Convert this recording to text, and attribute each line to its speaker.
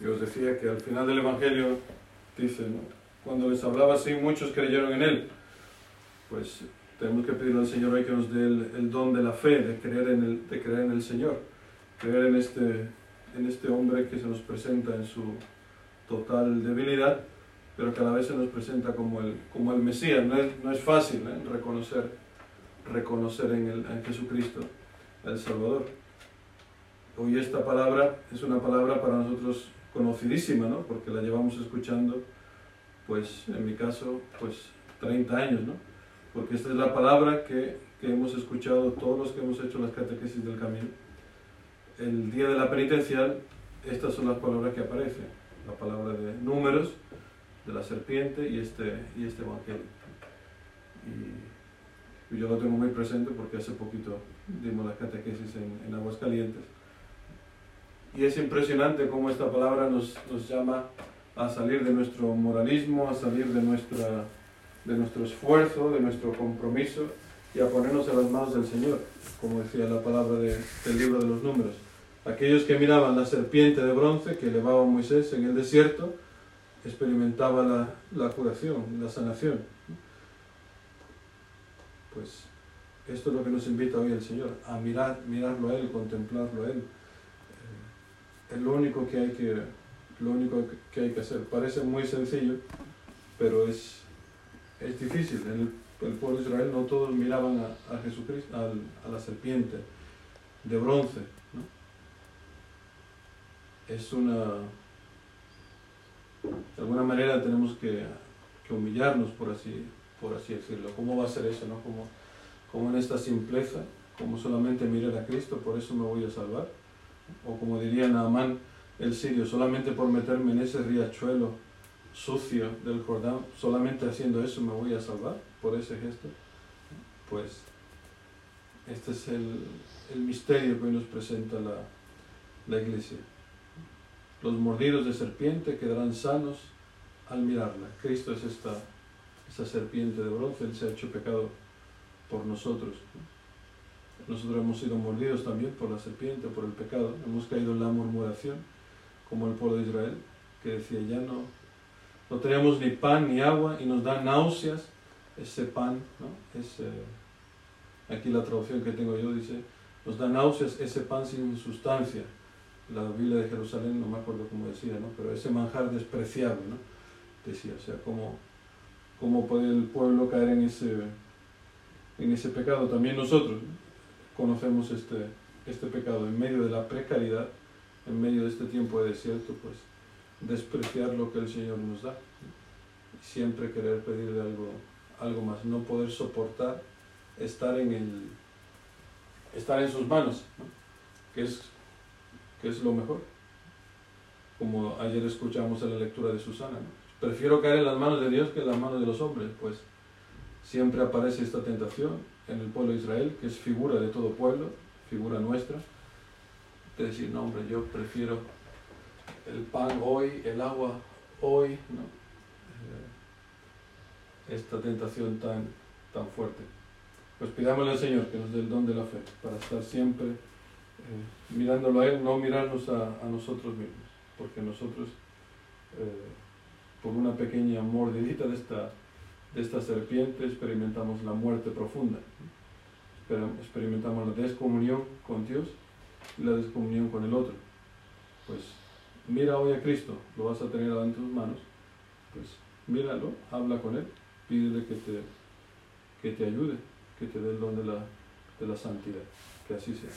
Speaker 1: Y os decía que al final del Evangelio dice, cuando les hablaba así, muchos creyeron en Él. Pues tenemos que pedirle al Señor hoy que nos dé el, don de la fe, de creer, en el, de creer en el Señor, creer en este, en este hombre que se nos presenta en su total debilidad, pero que a la vez se nos presenta como el, como el Mesías. No es, no es fácil ¿eh? reconocer, reconocer en, el, en Jesucristo el Salvador. Hoy esta palabra es una palabra para nosotros conocidísima, ¿no? porque la llevamos escuchando, pues en mi caso, pues 30 años, ¿no? porque esta es la palabra que, que hemos escuchado todos los que hemos hecho las catequesis del camino. El día de la penitencial, estas son las palabras que aparecen, la palabra de números, de la serpiente y este, y este evangelio. Y, yo lo tengo muy presente porque hace poquito dimos las catequesis en, en Aguascalientes. Y es impresionante cómo esta palabra nos, nos llama a salir de nuestro moralismo, a salir de nuestra de nuestro esfuerzo, de nuestro compromiso y a ponernos en las manos del Señor, como decía la palabra del libro de los números. Aquellos que miraban la serpiente de bronce que elevaba Moisés en el desierto, experimentaba la, la curación, la sanación. Pues esto es lo que nos invita hoy el Señor, a mirar, mirarlo a Él, contemplarlo a Él. Es lo único que hay que, lo único que hay que hacer. Parece muy sencillo, pero es, es difícil. En el, pueblo de Israel no todos miraban a, a Jesucristo, a, la serpiente de bronce. ¿no? Es una... De alguna manera tenemos que, que, humillarnos, por así, por así decirlo. ¿Cómo va a ser eso? No? Como, como en esta simpleza, como solamente mirar a Cristo, por eso me voy a salvar. O como diría Naamán el sirio, solamente por meterme en ese riachuelo sucio del Jordán, solamente haciendo eso me voy a salvar por ese gesto, pues este es el, el misterio que hoy nos presenta la, la iglesia. Los mordidos de serpiente quedarán sanos al mirarla. Cristo es esta, esta serpiente de bronce, Él se ha hecho pecado por nosotros. Nosotros hemos sido mordidos también por la serpiente, por el pecado. Hemos caído en la murmuración, como el pueblo de Israel, que decía, ya no, no tenemos ni pan ni agua y nos da náuseas ese pan, ¿no? Ese, aquí la traducción que tengo yo dice, nos da náuseas ese pan sin sustancia. La Biblia de Jerusalén, no me acuerdo cómo decía, ¿no? pero ese manjar despreciable, ¿no? decía, o sea, ¿cómo, cómo puede el pueblo caer en ese, en ese pecado? También nosotros conocemos este, este pecado. En medio de la precariedad, en medio de este tiempo de desierto, pues despreciar lo que el Señor nos da. Siempre querer pedirle algo, algo más, no poder soportar estar en, el, estar en sus manos, que, es, que es lo mejor. Como ayer escuchamos en la lectura de Susana, prefiero caer en las manos de Dios que en las manos de los hombres, pues. Siempre aparece esta tentación en el pueblo de Israel, que es figura de todo pueblo, figura nuestra, de decir, no hombre, yo prefiero el pan hoy, el agua hoy, ¿no? Eh, esta tentación tan, tan fuerte. Pues pidámosle al Señor que nos dé el don de la fe, para estar siempre eh, mirándolo a Él, no mirarnos a, a nosotros mismos, porque nosotros, eh, por una pequeña mordidita de esta, de esta serpiente, experimentamos la muerte profunda. Experimentamos la descomunión con Dios y la descomunión con el otro. Pues mira hoy a Cristo, lo vas a tener de tus manos, pues míralo, habla con Él, pídele que te, que te ayude, que te dé el don de la, de la santidad. Que así sea.